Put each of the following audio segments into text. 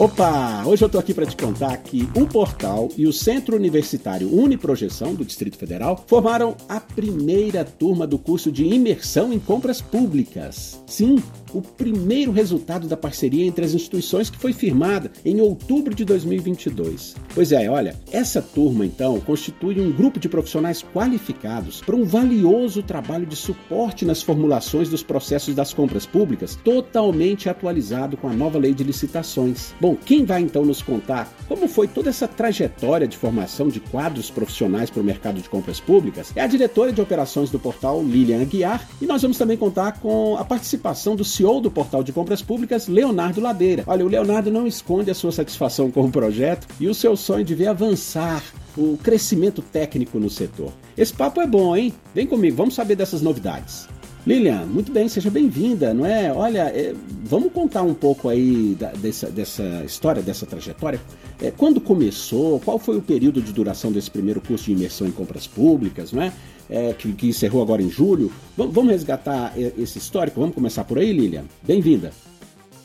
Opa! Hoje eu estou aqui para te contar que o portal e o Centro Universitário Uniprojeção do Distrito Federal formaram a primeira turma do curso de imersão em compras públicas. Sim, o primeiro resultado da parceria entre as instituições que foi firmada em outubro de 2022. Pois é, olha, essa turma então constitui um grupo de profissionais qualificados para um valioso trabalho de suporte nas formulações dos processos das compras públicas, totalmente atualizado com a nova lei de licitações. Bom, quem vai então nos contar como foi toda essa trajetória de formação de quadros profissionais para o mercado de compras públicas é a diretora de operações do portal Lilian Aguiar e nós vamos também contar com a participação do CEO do portal de compras públicas, Leonardo Ladeira. Olha, o Leonardo não esconde a sua satisfação com o projeto e o seu sonho de ver avançar o crescimento técnico no setor. Esse papo é bom, hein? Vem comigo, vamos saber dessas novidades. Lilian, muito bem, seja bem-vinda, não é? Olha, é, vamos contar um pouco aí da, dessa, dessa história, dessa trajetória. É, quando começou? Qual foi o período de duração desse primeiro curso de imersão em compras públicas, não é? é que, que, encerrou agora em julho. V vamos resgatar esse histórico? Vamos começar por aí, Lilian? Bem-vinda.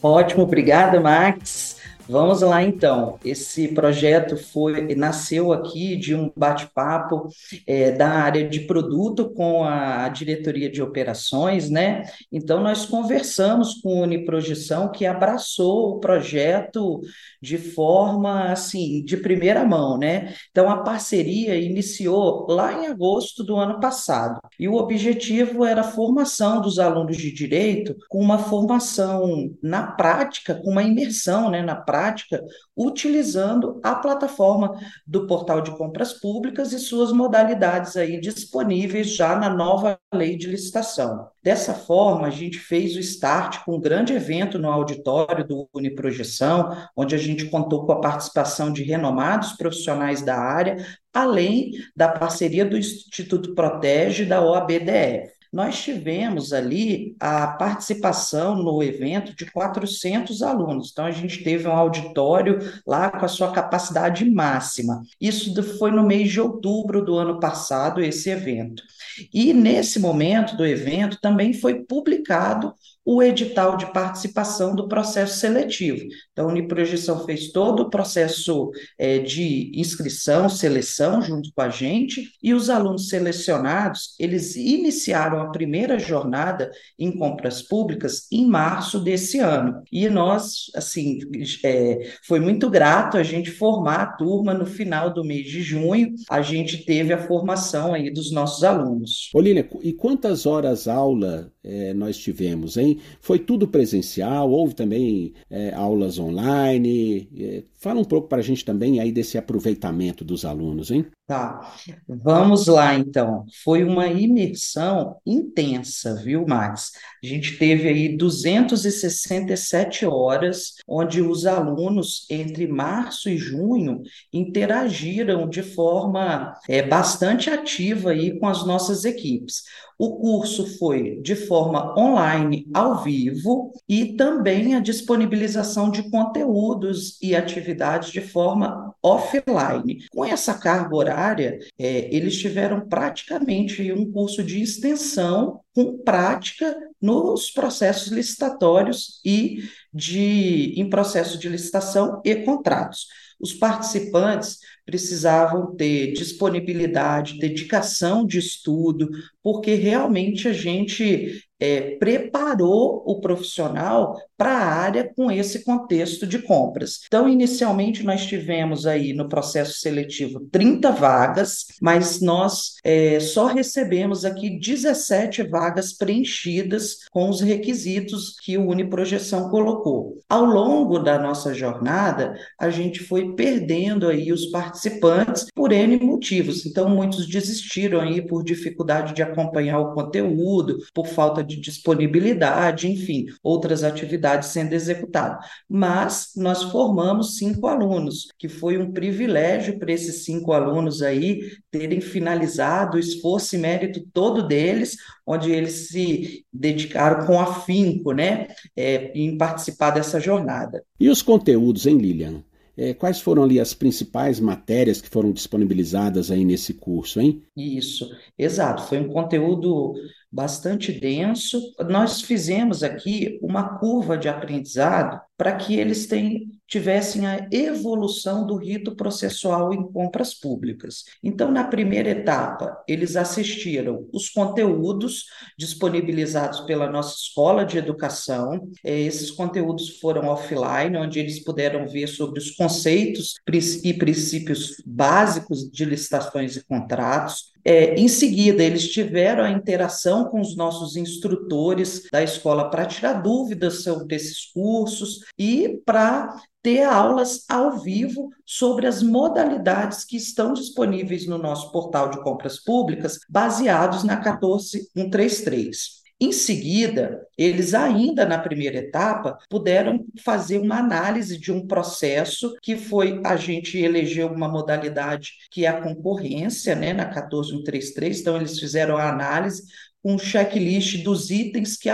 Ótimo, obrigada, Max. Vamos lá então. Esse projeto foi nasceu aqui de um bate-papo é, da área de produto com a diretoria de operações, né? Então nós conversamos com a Uniprojeção que abraçou o projeto de forma assim de primeira mão, né? Então a parceria iniciou lá em agosto do ano passado e o objetivo era a formação dos alunos de direito com uma formação na prática, com uma imersão, né? Na prática prática utilizando a plataforma do Portal de Compras Públicas e suas modalidades aí disponíveis já na nova lei de licitação. Dessa forma, a gente fez o start com um grande evento no auditório do Uniprojeção, onde a gente contou com a participação de renomados profissionais da área, além da parceria do Instituto Protege e da OABDF nós tivemos ali a participação no evento de 400 alunos. Então, a gente teve um auditório lá com a sua capacidade máxima. Isso foi no mês de outubro do ano passado, esse evento. E nesse momento do evento também foi publicado o edital de participação do processo seletivo. Então, a Uniprojeção fez todo o processo é, de inscrição, seleção junto com a gente, e os alunos selecionados, eles iniciaram a primeira jornada em compras públicas em março desse ano. E nós, assim, é, foi muito grato a gente formar a turma no final do mês de junho, a gente teve a formação aí dos nossos alunos. Olília, e quantas horas aula é, nós tivemos, hein? Foi tudo presencial, houve também é, aulas online. É, fala um pouco para a gente também aí desse aproveitamento dos alunos, hein? Tá, vamos lá então. Foi uma imersão intensa, viu, Max? A gente teve aí 267 horas, onde os alunos, entre março e junho, interagiram de forma é, bastante ativa aí com as nossas equipes. O curso foi de forma online, ao vivo, e também a disponibilização de conteúdos e atividades de forma offline. Com essa carga horária, é, eles tiveram praticamente um curso de extensão com prática nos processos licitatórios e de em processo de licitação e contratos. Os participantes precisavam ter disponibilidade, dedicação de estudo, porque realmente a gente é, preparou o profissional para a área com esse contexto de compras. Então, inicialmente, nós tivemos aí no processo seletivo 30 vagas, mas nós é, só recebemos aqui 17 vagas preenchidas com os requisitos que o Uniprojeção colocou. Ao longo da nossa jornada, a gente foi perdendo aí os participantes por N motivos. Então, muitos desistiram aí por dificuldade de acompanhar o conteúdo, por falta de disponibilidade, enfim, outras atividades sendo executadas. Mas nós formamos cinco alunos, que foi um privilégio para esses cinco alunos aí terem finalizado o esforço e mérito todo deles, onde eles se dedicaram com afinco, né, é, em participar dessa jornada. E os conteúdos, hein, Lilian? É, quais foram ali as principais matérias que foram disponibilizadas aí nesse curso, hein? Isso, exato. Foi um conteúdo bastante denso. Nós fizemos aqui uma curva de aprendizado para que eles tenham, tivessem a evolução do rito processual em compras públicas. Então, na primeira etapa, eles assistiram os conteúdos disponibilizados pela nossa escola de educação. É, esses conteúdos foram offline, onde eles puderam ver sobre os conceitos e princípios básicos de licitações e contratos. É, em seguida, eles tiveram a interação com os nossos instrutores da escola para tirar dúvidas sobre esses cursos e para ter aulas ao vivo sobre as modalidades que estão disponíveis no nosso portal de compras públicas, baseados na 14133. Em seguida, eles ainda na primeira etapa puderam fazer uma análise de um processo que foi a gente elegeu uma modalidade que é a concorrência, né, na 14133, então eles fizeram a análise um checklist dos itens que,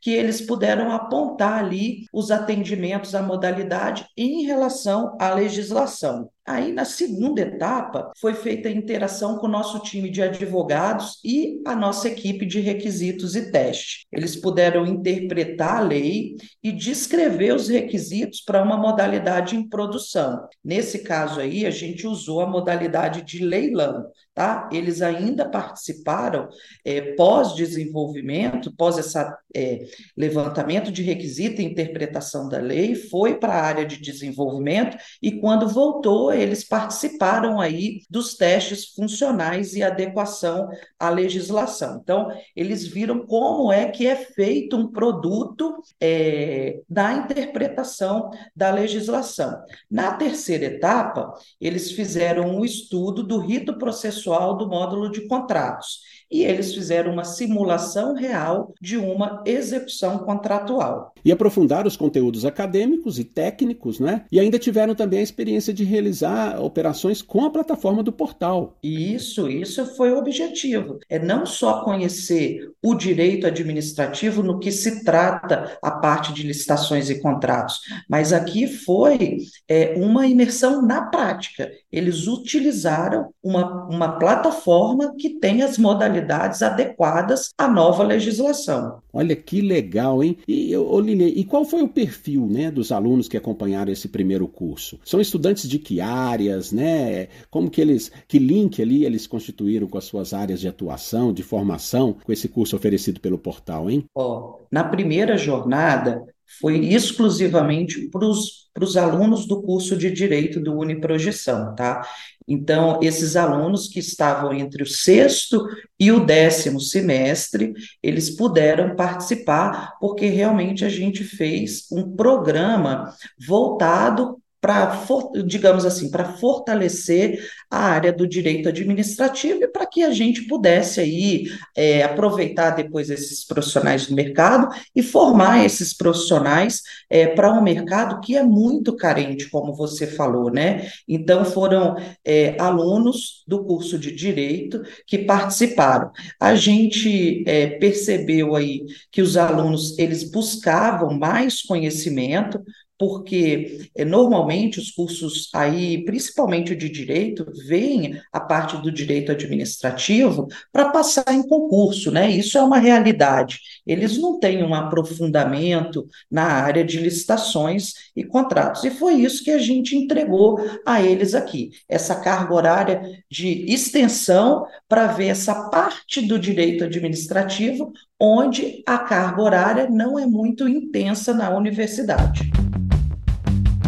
que eles puderam apontar ali os atendimentos à modalidade em relação à legislação. Aí, na segunda etapa, foi feita a interação com o nosso time de advogados e a nossa equipe de requisitos e teste. Eles puderam interpretar a lei e descrever os requisitos para uma modalidade em produção. Nesse caso aí, a gente usou a modalidade de leilão, tá? Eles ainda participaram é, pós-desenvolvimento, pós essa é, levantamento de requisito e interpretação da lei, foi para a área de desenvolvimento e quando voltou eles participaram aí dos testes funcionais e adequação à legislação. Então, eles viram como é que é feito um produto é, da interpretação da legislação. Na terceira etapa, eles fizeram um estudo do rito processual do módulo de contratos e eles fizeram uma simulação real de uma execução contratual. E aprofundaram os conteúdos acadêmicos e técnicos, né? E ainda tiveram também a experiência de realizar operações com a plataforma do portal. Isso, isso foi o objetivo. É não só conhecer o direito administrativo no que se trata a parte de licitações e contratos, mas aqui foi é, uma imersão na prática. Eles utilizaram uma, uma plataforma que tem as modalidades adequadas à nova legislação. Olha que legal, hein? E, Oline, e qual foi o perfil né, dos alunos que acompanharam esse primeiro curso? São estudantes de que áreas, né? Como que eles, que link ali eles constituíram com as suas áreas de atuação, de formação, com esse curso oferecido pelo portal, hein? Ó, na primeira jornada, foi exclusivamente para os alunos do curso de Direito do Uniprojeção, tá? Então, esses alunos que estavam entre o sexto e o décimo semestre, eles puderam participar, porque realmente a gente fez um programa voltado para, digamos assim, para fortalecer a área do direito administrativo e para que a gente pudesse aí é, aproveitar depois esses profissionais do mercado e formar esses profissionais é, para um mercado que é muito carente, como você falou, né? Então foram é, alunos do curso de direito que participaram. A gente é, percebeu aí que os alunos eles buscavam mais conhecimento porque é, normalmente os cursos aí, principalmente de direito, veem a parte do direito administrativo para passar em concurso, né? Isso é uma realidade. Eles não têm um aprofundamento na área de licitações e contratos. E foi isso que a gente entregou a eles aqui, essa carga horária de extensão para ver essa parte do direito administrativo onde a carga horária não é muito intensa na universidade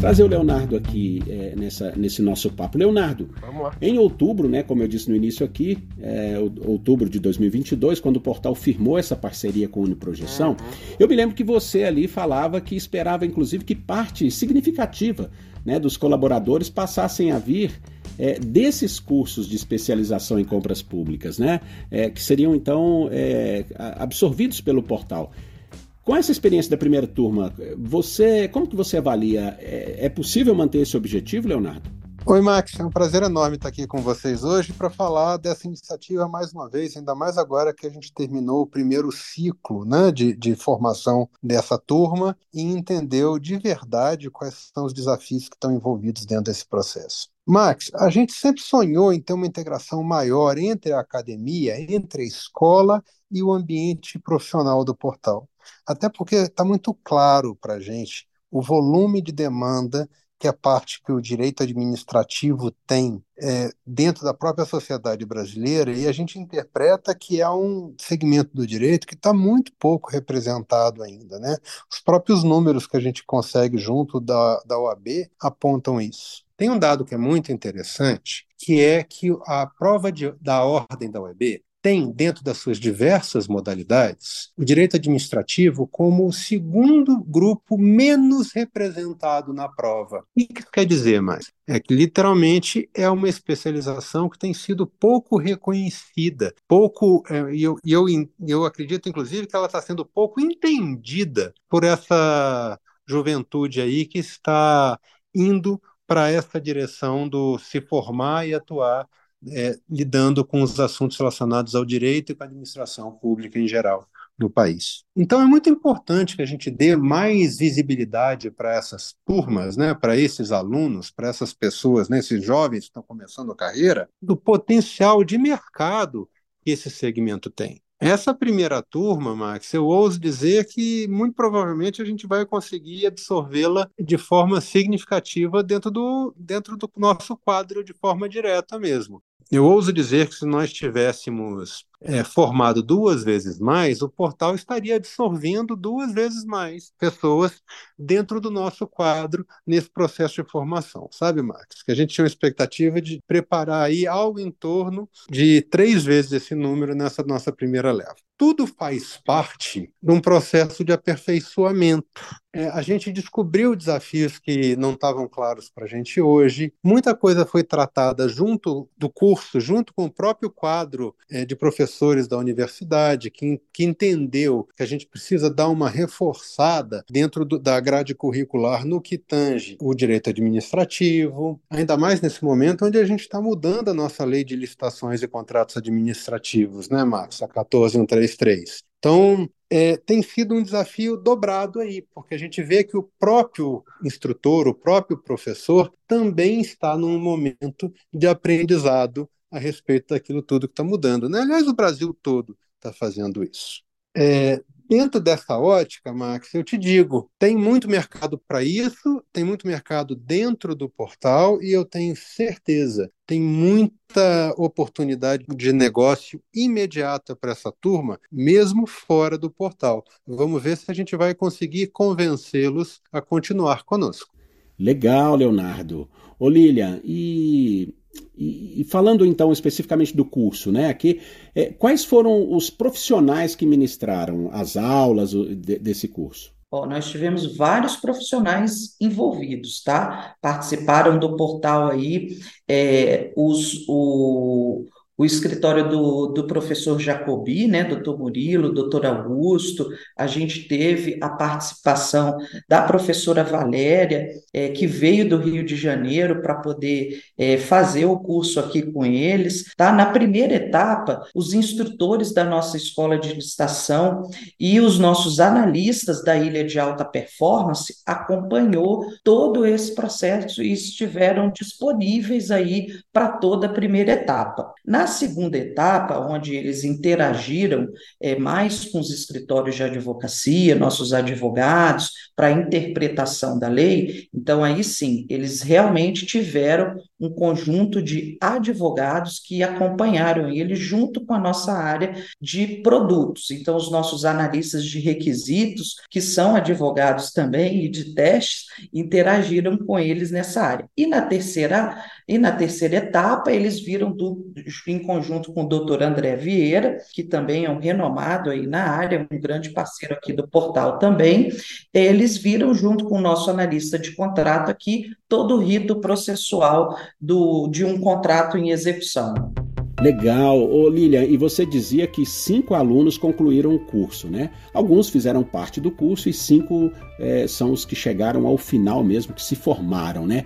trazer o Leonardo aqui é, nessa, nesse nosso papo. Leonardo, em outubro, né, como eu disse no início aqui, é, outubro de 2022, quando o portal firmou essa parceria com a Uniprojeção, uhum. eu me lembro que você ali falava que esperava, inclusive, que parte significativa né, dos colaboradores passassem a vir é, desses cursos de especialização em compras públicas, né, é, que seriam então é, absorvidos pelo portal. Com essa experiência da primeira turma, você, como que você avalia? É, é possível manter esse objetivo, Leonardo? Oi, Max, é um prazer enorme estar aqui com vocês hoje para falar dessa iniciativa mais uma vez, ainda mais agora que a gente terminou o primeiro ciclo né, de, de formação dessa turma e entendeu de verdade quais são os desafios que estão envolvidos dentro desse processo. Max, a gente sempre sonhou em ter uma integração maior entre a academia, entre a escola e o ambiente profissional do portal. Até porque está muito claro para a gente o volume de demanda que a parte que o direito administrativo tem é, dentro da própria sociedade brasileira, e a gente interpreta que é um segmento do direito que está muito pouco representado ainda. Né? Os próprios números que a gente consegue junto da, da OAB apontam isso. Tem um dado que é muito interessante, que é que a prova de, da ordem da OAB tem, dentro das suas diversas modalidades, o direito administrativo como o segundo grupo menos representado na prova. O que isso quer dizer mais? É que literalmente é uma especialização que tem sido pouco reconhecida, pouco, é, e eu, eu, eu acredito, inclusive, que ela está sendo pouco entendida por essa juventude aí que está indo para essa direção do se formar e atuar é, lidando com os assuntos relacionados ao direito e com a administração pública em geral no país. Então é muito importante que a gente dê mais visibilidade para essas turmas, né, para esses alunos, para essas pessoas, né, esses jovens que estão começando a carreira, do potencial de mercado que esse segmento tem. Essa primeira turma, Max, eu ouso dizer que muito provavelmente a gente vai conseguir absorvê-la de forma significativa dentro do, dentro do nosso quadro de forma direta mesmo. Eu ouso dizer que se nós tivéssemos é, formado duas vezes mais, o portal estaria absorvendo duas vezes mais pessoas dentro do nosso quadro nesse processo de formação, sabe, Marcos? Que a gente tinha uma expectativa de preparar aí algo em torno de três vezes esse número nessa nossa primeira leva. Tudo faz parte de um processo de aperfeiçoamento. É, a gente descobriu desafios que não estavam claros para a gente hoje. Muita coisa foi tratada junto do curso, junto com o próprio quadro é, de professores da universidade, que, que entendeu que a gente precisa dar uma reforçada dentro do, da grade curricular no que tange o direito administrativo, ainda mais nesse momento onde a gente está mudando a nossa lei de licitações e contratos administrativos, né, Max? A 14133. Então, é, tem sido um desafio dobrado aí, porque a gente vê que o próprio instrutor, o próprio professor, também está num momento de aprendizado a respeito daquilo tudo que está mudando. Né? Aliás, o Brasil todo está fazendo isso. É, dentro dessa ótica, Max, eu te digo, tem muito mercado para isso, tem muito mercado dentro do portal e eu tenho certeza, tem muita oportunidade de negócio imediata para essa turma, mesmo fora do portal. Vamos ver se a gente vai conseguir convencê-los a continuar conosco. Legal, Leonardo. Ô Lilian, e e, falando então especificamente do curso, né, aqui, é, quais foram os profissionais que ministraram as aulas de, desse curso? Bom, nós tivemos vários profissionais envolvidos, tá? Participaram do portal aí é, os, o, o escritório do, do professor Jacobi, né, doutor Murilo, doutor Augusto, a gente teve a participação da professora Valéria, é, que veio do Rio de Janeiro para poder é, fazer o curso aqui com eles. Tá? Na primeira etapa, os instrutores da nossa escola de licitação e os nossos analistas da Ilha de Alta Performance acompanhou todo esse processo e estiveram disponíveis aí para toda a primeira etapa. Na segunda etapa, onde eles interagiram é, mais com os escritórios de advocacia, nossos advogados, para a interpretação da lei, então aí sim, eles realmente tiveram um conjunto de advogados que acompanharam ele junto com a nossa área de produtos. Então, os nossos analistas de requisitos, que são advogados também e de testes, interagiram com eles nessa área. E na terceira, e na terceira etapa, eles viram do, em conjunto com o doutor André Vieira, que também é um renomado aí na área, um grande parceiro aqui do portal também, eles viram junto com o nosso analista de contrato aqui todo o rito processual do, de um contrato em execução. Legal. Ô Lilian, e você dizia que cinco alunos concluíram o curso, né? Alguns fizeram parte do curso e cinco é, são os que chegaram ao final mesmo, que se formaram, né?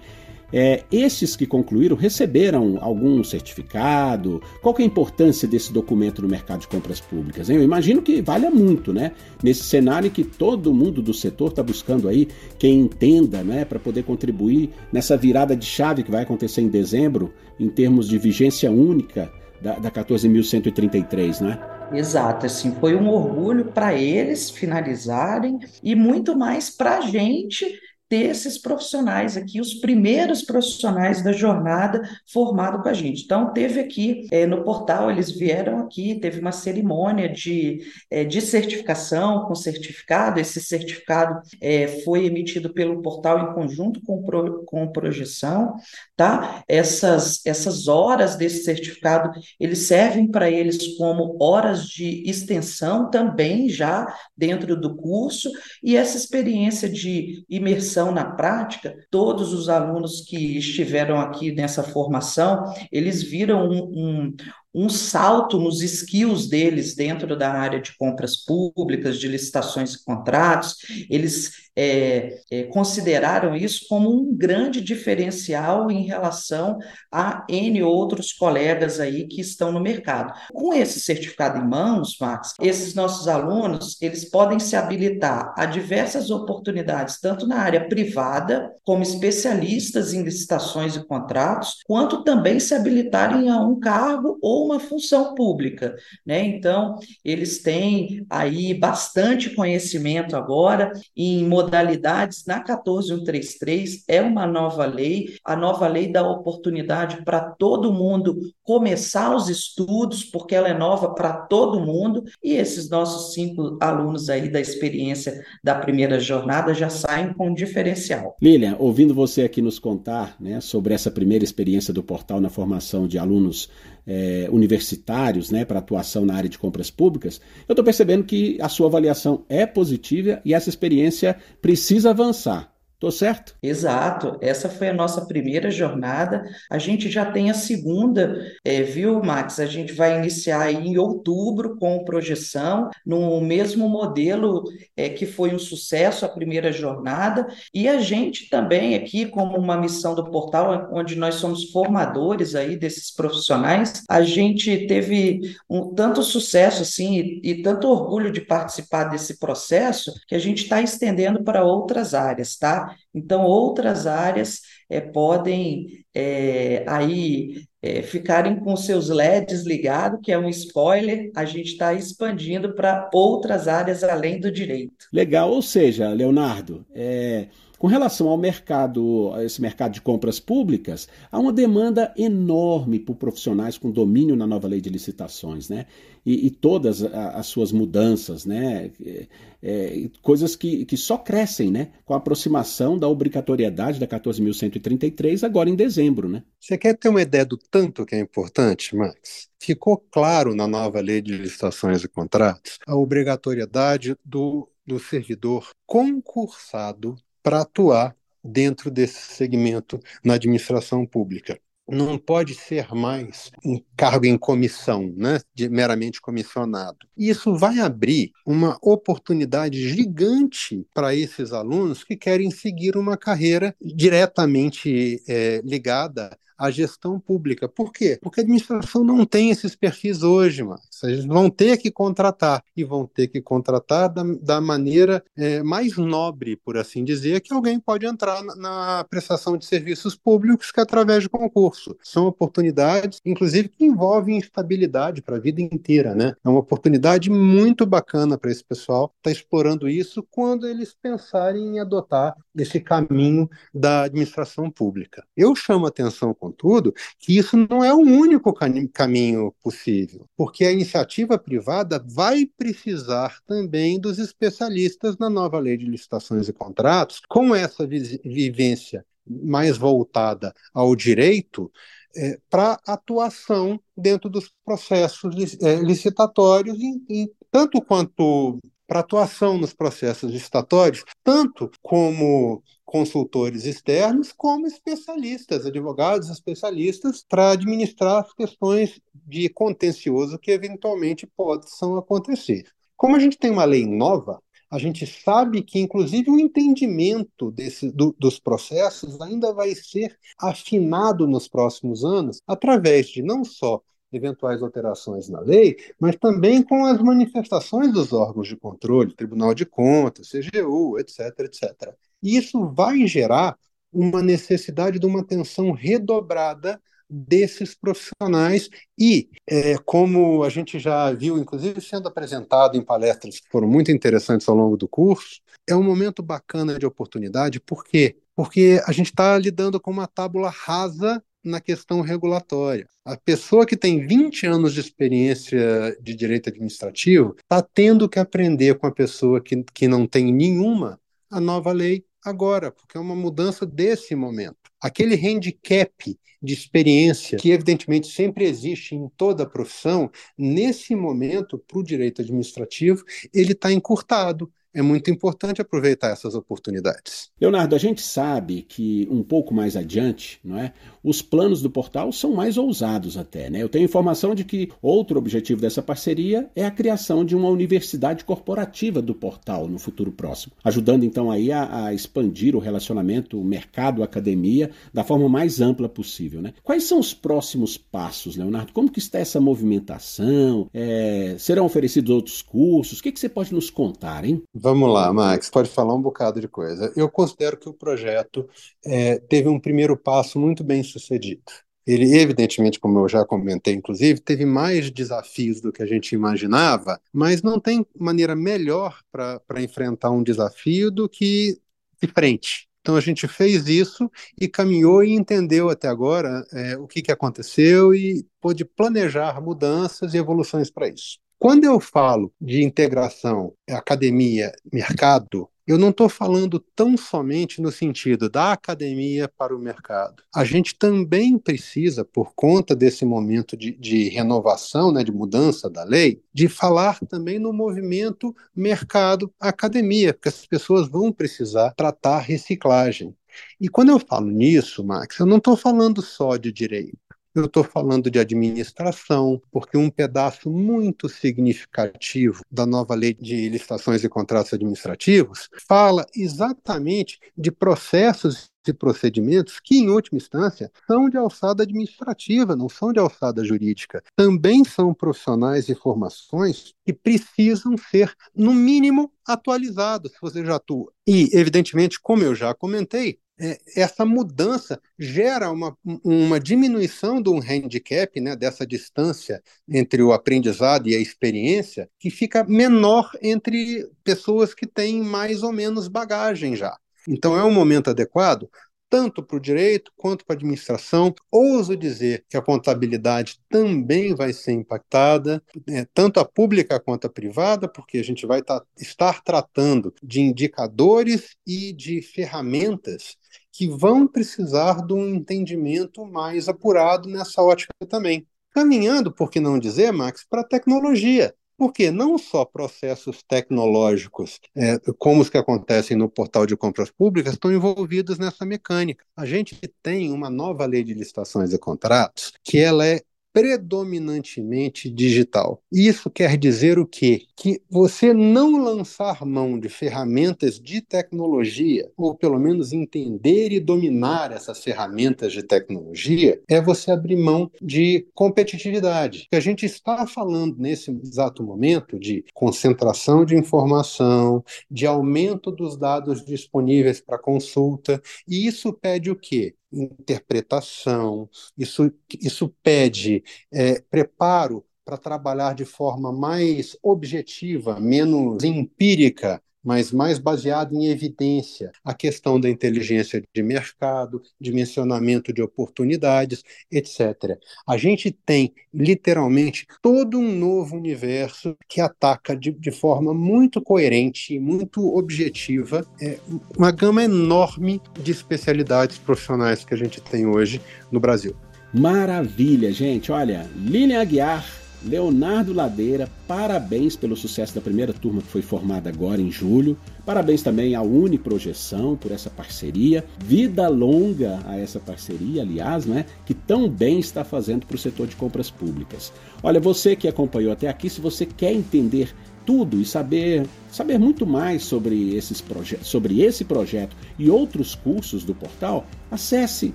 É, esses que concluíram receberam algum certificado? Qual é a importância desse documento no mercado de compras públicas? Hein? Eu imagino que valha muito, né? Nesse cenário que todo mundo do setor está buscando aí quem entenda, né, para poder contribuir nessa virada de chave que vai acontecer em dezembro, em termos de vigência única da, da 14.133, né? Exato, assim, foi um orgulho para eles finalizarem e muito mais para a gente ter esses profissionais aqui, os primeiros profissionais da jornada formado com a gente. Então, teve aqui é, no portal, eles vieram aqui, teve uma cerimônia de, é, de certificação com certificado. Esse certificado é, foi emitido pelo portal em conjunto com, pro, com projeção, tá? Essas, essas horas desse certificado, eles servem para eles como horas de extensão também já dentro do curso, e essa experiência de imersão na prática, todos os alunos que estiveram aqui nessa formação, eles viram um, um, um salto nos skills deles dentro da área de compras públicas, de licitações e contratos. Eles é, é, consideraram isso como um grande diferencial em relação a N outros colegas aí que estão no mercado. Com esse certificado em mãos, Max, esses nossos alunos, eles podem se habilitar a diversas oportunidades, tanto na área privada, como especialistas em licitações e contratos, quanto também se habilitarem a um cargo ou uma função pública, né? Então, eles têm aí bastante conhecimento agora em modalidades na 14133, é uma nova lei, a nova lei dá oportunidade para todo mundo começar os estudos, porque ela é nova para todo mundo, e esses nossos cinco alunos aí da experiência da primeira jornada já saem com um diferencial. Lilian, ouvindo você aqui nos contar né, sobre essa primeira experiência do portal na formação de alunos é, universitários né, para atuação na área de compras públicas, eu estou percebendo que a sua avaliação é positiva e essa experiência precisa avançar. Tô certo? Exato. Essa foi a nossa primeira jornada. A gente já tem a segunda, é, viu, Max? A gente vai iniciar em outubro com projeção, no mesmo modelo é, que foi um sucesso a primeira jornada. E a gente também aqui, como uma missão do portal, onde nós somos formadores aí desses profissionais, a gente teve um tanto sucesso assim e, e tanto orgulho de participar desse processo que a gente está estendendo para outras áreas, tá? Então, outras áreas é, podem é, aí é, ficarem com seus LEDs ligados, que é um spoiler, a gente está expandindo para outras áreas além do direito. Legal, ou seja, Leonardo, é, com relação ao mercado, a esse mercado de compras públicas, há uma demanda enorme por profissionais com domínio na nova lei de licitações, né? E, e todas as suas mudanças, né? É, é, coisas que, que só crescem, né? Com a aproximação da obrigatoriedade da 14.133 agora em dezembro, né? Você quer ter uma ideia do tanto que é importante, Max? Ficou claro na nova lei de licitações e contratos a obrigatoriedade do, do servidor concursado para atuar dentro desse segmento na administração pública. Não pode ser mais um cargo em comissão, né, de meramente comissionado. Isso vai abrir uma oportunidade gigante para esses alunos que querem seguir uma carreira diretamente é, ligada a gestão pública. Por quê? Porque a administração não tem esses perfis hoje, mas eles vão ter que contratar e vão ter que contratar da, da maneira é, mais nobre, por assim dizer, que alguém pode entrar na, na, prestação de serviços públicos que é através de concurso. São oportunidades, inclusive, que envolvem estabilidade para a vida inteira, né? É uma oportunidade muito bacana para esse pessoal estar tá explorando isso quando eles pensarem em adotar esse caminho da administração pública. Eu chamo atenção contudo, que isso não é o único caminho possível, porque a iniciativa privada vai precisar também dos especialistas na nova lei de licitações e contratos, com essa vivência mais voltada ao direito, é, para atuação dentro dos processos é, licitatórios, em, em, tanto quanto para atuação nos processos licitatórios, tanto como consultores externos, como especialistas, advogados especialistas, para administrar as questões de contencioso que eventualmente possam acontecer. Como a gente tem uma lei nova, a gente sabe que, inclusive, o entendimento desse, do, dos processos ainda vai ser afinado nos próximos anos, através de não só eventuais alterações na lei, mas também com as manifestações dos órgãos de controle, Tribunal de Contas, CGU, etc, etc. E isso vai gerar uma necessidade de uma atenção redobrada desses profissionais e, é, como a gente já viu, inclusive sendo apresentado em palestras que foram muito interessantes ao longo do curso, é um momento bacana de oportunidade, por quê? Porque a gente está lidando com uma tábula rasa na questão regulatória. A pessoa que tem 20 anos de experiência de direito administrativo está tendo que aprender com a pessoa que, que não tem nenhuma a nova lei agora, porque é uma mudança desse momento. Aquele handicap de experiência, que evidentemente sempre existe em toda a profissão, nesse momento, para o direito administrativo, ele está encurtado, é muito importante aproveitar essas oportunidades. Leonardo, a gente sabe que um pouco mais adiante, não é? Os planos do portal são mais ousados até, né? Eu tenho informação de que outro objetivo dessa parceria é a criação de uma universidade corporativa do portal no futuro próximo, ajudando então aí a, a expandir o relacionamento mercado-academia da forma mais ampla possível, né? Quais são os próximos passos, Leonardo? Como que está essa movimentação? É, serão oferecidos outros cursos? O que, que você pode nos contar, hein? Vamos lá, Max, pode falar um bocado de coisa. Eu considero que o projeto é, teve um primeiro passo muito bem sucedido. Ele, evidentemente, como eu já comentei, inclusive, teve mais desafios do que a gente imaginava, mas não tem maneira melhor para enfrentar um desafio do que de frente. Então a gente fez isso e caminhou e entendeu até agora é, o que, que aconteceu e pôde planejar mudanças e evoluções para isso. Quando eu falo de integração academia-mercado, eu não estou falando tão somente no sentido da academia para o mercado. A gente também precisa, por conta desse momento de, de renovação, né, de mudança da lei, de falar também no movimento mercado-academia, porque as pessoas vão precisar tratar reciclagem. E quando eu falo nisso, Max, eu não estou falando só de direito. Eu estou falando de administração, porque um pedaço muito significativo da nova lei de licitações e contratos administrativos fala exatamente de processos e procedimentos que, em última instância, são de alçada administrativa, não são de alçada jurídica. Também são profissionais e formações que precisam ser, no mínimo, atualizados, se você já atua. E, evidentemente, como eu já comentei, é, essa mudança gera uma, uma diminuição de um handicap, né, dessa distância entre o aprendizado e a experiência, que fica menor entre pessoas que têm mais ou menos bagagem já. Então, é um momento adequado tanto para o direito quanto para a administração. Ouso dizer que a contabilidade também vai ser impactada, né, tanto a pública quanto a privada, porque a gente vai tá, estar tratando de indicadores e de ferramentas que vão precisar de um entendimento mais apurado nessa ótica também. Caminhando, por que não dizer, Max, para a tecnologia. Porque não só processos tecnológicos, é, como os que acontecem no portal de compras públicas, estão envolvidos nessa mecânica. A gente tem uma nova lei de licitações e contratos que ela é predominantemente digital. Isso quer dizer o quê? Que você não lançar mão de ferramentas de tecnologia, ou pelo menos entender e dominar essas ferramentas de tecnologia, é você abrir mão de competitividade. A gente está falando nesse exato momento de concentração de informação, de aumento dos dados disponíveis para consulta, e isso pede o quê? Interpretação, isso, isso pede é, preparo para trabalhar de forma mais objetiva, menos empírica, mas mais baseado em evidência, a questão da inteligência de mercado, dimensionamento de oportunidades, etc. A gente tem, literalmente, todo um novo universo que ataca de, de forma muito coerente e muito objetiva é, uma gama enorme de especialidades profissionais que a gente tem hoje no Brasil. Maravilha, gente. Olha, Lilian Aguiar Leonardo Ladeira, parabéns pelo sucesso da primeira turma que foi formada agora em julho. Parabéns também à Uniprojeção por essa parceria. Vida longa a essa parceria, aliás, né, que tão bem está fazendo para o setor de compras públicas. Olha, você que acompanhou até aqui, se você quer entender tudo e saber, saber muito mais sobre, esses sobre esse projeto e outros cursos do portal, acesse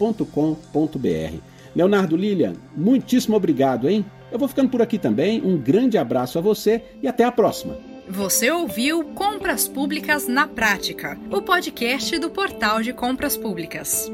www.portaldecompraspublicas.com.br. Leonardo Lilian, muitíssimo obrigado, hein? Eu vou ficando por aqui também. Um grande abraço a você e até a próxima. Você ouviu Compras Públicas na Prática, o podcast do Portal de Compras Públicas.